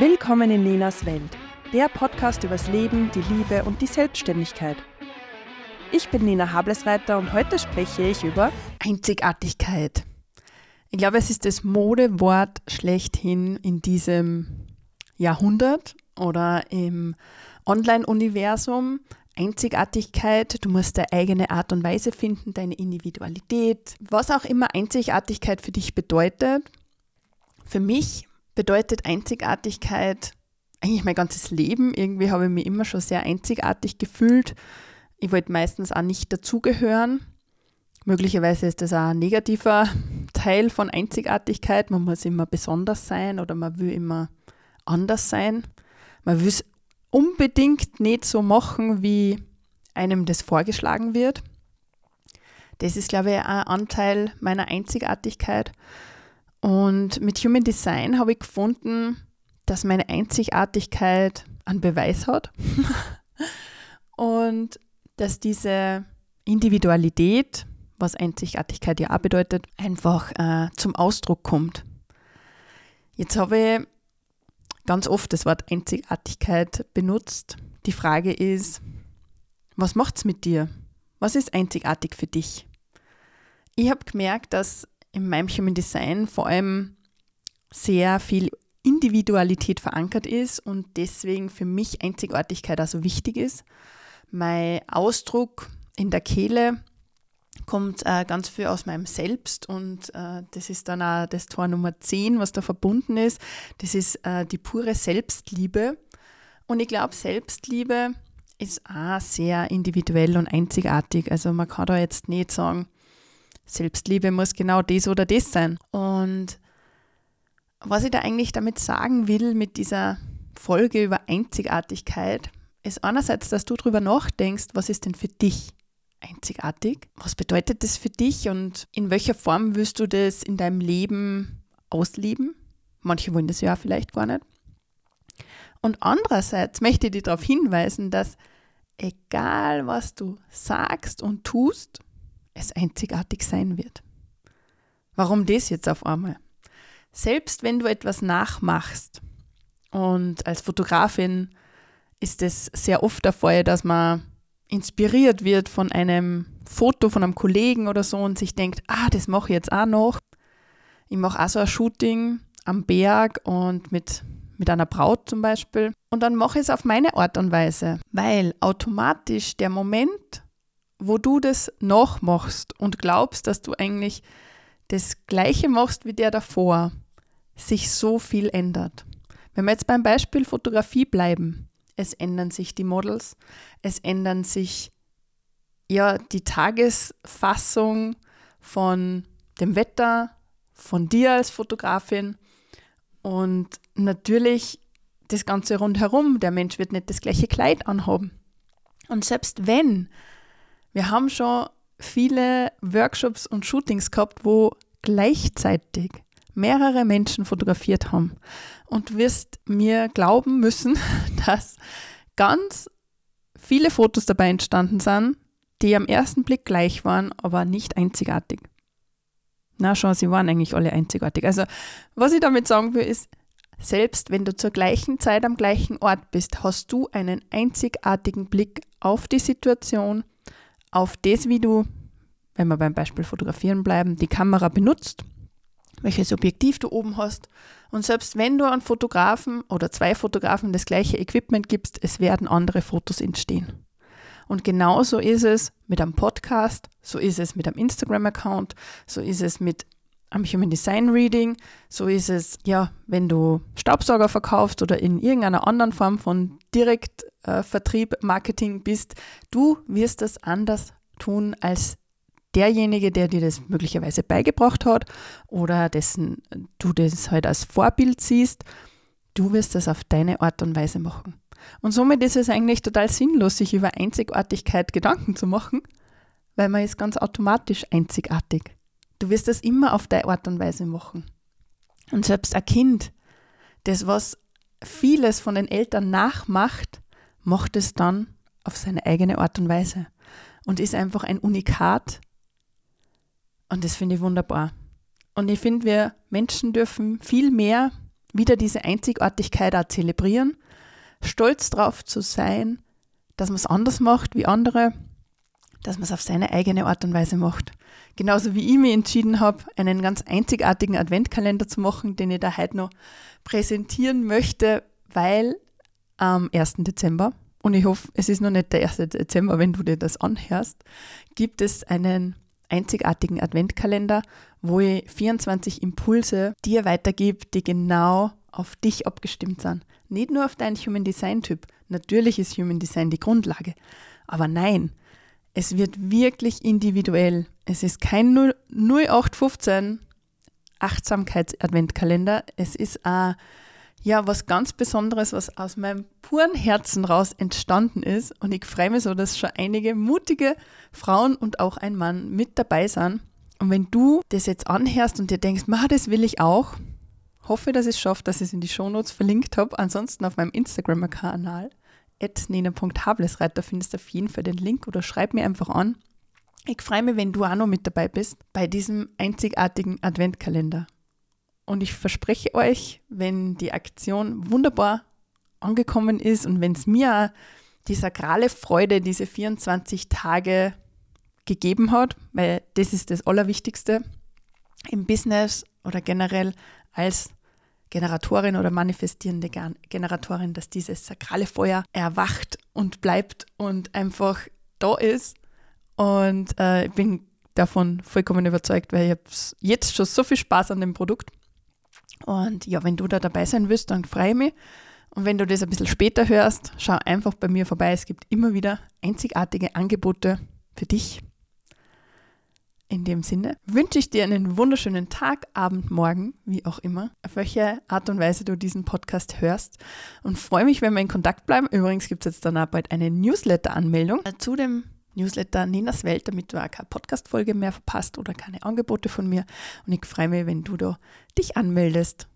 Willkommen in Nenas Welt, der Podcast übers Leben, die Liebe und die Selbstständigkeit. Ich bin Nina Hablesreiter und heute spreche ich über Einzigartigkeit. Ich glaube, es ist das Modewort schlechthin in diesem Jahrhundert oder im Online-Universum. Einzigartigkeit, du musst deine eigene Art und Weise finden, deine Individualität, was auch immer Einzigartigkeit für dich bedeutet. Für mich bedeutet Einzigartigkeit eigentlich mein ganzes Leben. Irgendwie habe ich mich immer schon sehr einzigartig gefühlt. Ich wollte meistens auch nicht dazugehören. Möglicherweise ist das auch ein negativer Teil von Einzigartigkeit. Man muss immer besonders sein oder man will immer anders sein. Man will es unbedingt nicht so machen, wie einem das vorgeschlagen wird. Das ist, glaube ich, ein Anteil meiner Einzigartigkeit. Und mit Human Design habe ich gefunden, dass meine Einzigartigkeit einen Beweis hat und dass diese Individualität, was Einzigartigkeit ja auch bedeutet, einfach äh, zum Ausdruck kommt. Jetzt habe ich ganz oft das Wort Einzigartigkeit benutzt. Die Frage ist, was macht es mit dir? Was ist einzigartig für dich? Ich habe gemerkt, dass in meinem Human Design vor allem sehr viel Individualität verankert ist und deswegen für mich Einzigartigkeit also wichtig ist. Mein Ausdruck in der Kehle kommt äh, ganz viel aus meinem Selbst und äh, das ist dann auch das Tor Nummer 10, was da verbunden ist. Das ist äh, die pure Selbstliebe. Und ich glaube, Selbstliebe ist auch sehr individuell und einzigartig. Also man kann da jetzt nicht sagen, Selbstliebe muss genau das oder das sein. Und was ich da eigentlich damit sagen will mit dieser Folge über Einzigartigkeit, ist einerseits, dass du darüber nachdenkst, was ist denn für dich einzigartig? Was bedeutet das für dich und in welcher Form willst du das in deinem Leben ausleben? Manche wollen das ja vielleicht gar nicht. Und andererseits möchte ich dich darauf hinweisen, dass egal was du sagst und tust, es einzigartig sein wird. Warum das jetzt auf einmal? Selbst wenn du etwas nachmachst, und als Fotografin ist es sehr oft der Fall, dass man inspiriert wird von einem Foto von einem Kollegen oder so und sich denkt, ah, das mache ich jetzt auch noch. Ich mache auch so ein Shooting am Berg und mit, mit einer Braut zum Beispiel. Und dann mache ich es auf meine Art und Weise, weil automatisch der Moment, wo du das nachmachst und glaubst, dass du eigentlich das Gleiche machst wie der davor, sich so viel ändert. Wenn wir jetzt beim Beispiel Fotografie bleiben, es ändern sich die Models, es ändern sich ja die Tagesfassung von dem Wetter, von dir als Fotografin und natürlich das Ganze rundherum. Der Mensch wird nicht das gleiche Kleid anhaben. Und selbst wenn wir haben schon viele Workshops und Shootings gehabt, wo gleichzeitig mehrere Menschen fotografiert haben. Und wirst mir glauben müssen, dass ganz viele Fotos dabei entstanden sind, die am ersten Blick gleich waren, aber nicht einzigartig. Na schon, sie waren eigentlich alle einzigartig. Also, was ich damit sagen will, ist, selbst wenn du zur gleichen Zeit am gleichen Ort bist, hast du einen einzigartigen Blick auf die Situation, auf das, wie du, wenn wir beim Beispiel Fotografieren bleiben, die Kamera benutzt, welches Objektiv du oben hast. Und selbst wenn du einen Fotografen oder zwei Fotografen das gleiche Equipment gibst, es werden andere Fotos entstehen. Und genauso ist es mit einem Podcast, so ist es mit einem Instagram-Account, so ist es mit am Human Design Reading. So ist es, ja, wenn du Staubsauger verkaufst oder in irgendeiner anderen Form von Direktvertrieb, äh, Marketing bist. Du wirst das anders tun als derjenige, der dir das möglicherweise beigebracht hat oder dessen du das halt als Vorbild siehst. Du wirst das auf deine Art und Weise machen. Und somit ist es eigentlich total sinnlos, sich über Einzigartigkeit Gedanken zu machen, weil man ist ganz automatisch einzigartig. Du wirst das immer auf deine Art und Weise machen. Und selbst ein Kind, das was vieles von den Eltern nachmacht, macht es dann auf seine eigene Art und Weise und ist einfach ein Unikat. Und das finde ich wunderbar. Und ich finde, wir Menschen dürfen viel mehr wieder diese Einzigartigkeit auch zelebrieren, stolz drauf zu sein, dass man es anders macht wie andere, dass man es auf seine eigene Art und Weise macht. Genauso wie ich mich entschieden habe, einen ganz einzigartigen Adventkalender zu machen, den ich da heute noch präsentieren möchte, weil am 1. Dezember, und ich hoffe, es ist noch nicht der 1. Dezember, wenn du dir das anhörst, gibt es einen einzigartigen Adventkalender, wo ich 24 Impulse dir weitergebe, die genau auf dich abgestimmt sind. Nicht nur auf deinen Human Design Typ. Natürlich ist Human Design die Grundlage. Aber nein, es wird wirklich individuell. Es ist kein 0815 Achtsamkeits-Adventkalender. Es ist ein, ja, was ganz Besonderes, was aus meinem puren Herzen raus entstanden ist. Und ich freue mich so, dass schon einige mutige Frauen und auch ein Mann mit dabei sind. Und wenn du das jetzt anhörst und dir denkst, ma, das will ich auch, hoffe, dass ich es schaffe, dass ich es in die Shownotes verlinkt habe. Ansonsten auf meinem Instagram-Kanal, nina.hablesreiter, findest du auf jeden Fall den Link oder schreib mir einfach an. Ich freue mich, wenn du auch noch mit dabei bist bei diesem einzigartigen Adventkalender. Und ich verspreche euch, wenn die Aktion wunderbar angekommen ist und wenn es mir die sakrale Freude, diese 24 Tage gegeben hat, weil das ist das Allerwichtigste im Business oder generell als Generatorin oder manifestierende Generatorin, dass dieses sakrale Feuer erwacht und bleibt und einfach da ist. Und äh, ich bin davon vollkommen überzeugt, weil ich habe jetzt schon so viel Spaß an dem Produkt. Und ja, wenn du da dabei sein willst, dann freue ich mich. Und wenn du das ein bisschen später hörst, schau einfach bei mir vorbei. Es gibt immer wieder einzigartige Angebote für dich in dem Sinne wünsche ich dir einen wunderschönen Tag, Abend, Morgen, wie auch immer, auf welche Art und Weise du diesen Podcast hörst und freue mich, wenn wir in Kontakt bleiben. Übrigens gibt es jetzt dann auch bald eine Newsletter-Anmeldung zu dem Newsletter Ninas Welt, damit du auch keine Podcast-Folge mehr verpasst oder keine Angebote von mir. Und ich freue mich, wenn du da dich anmeldest.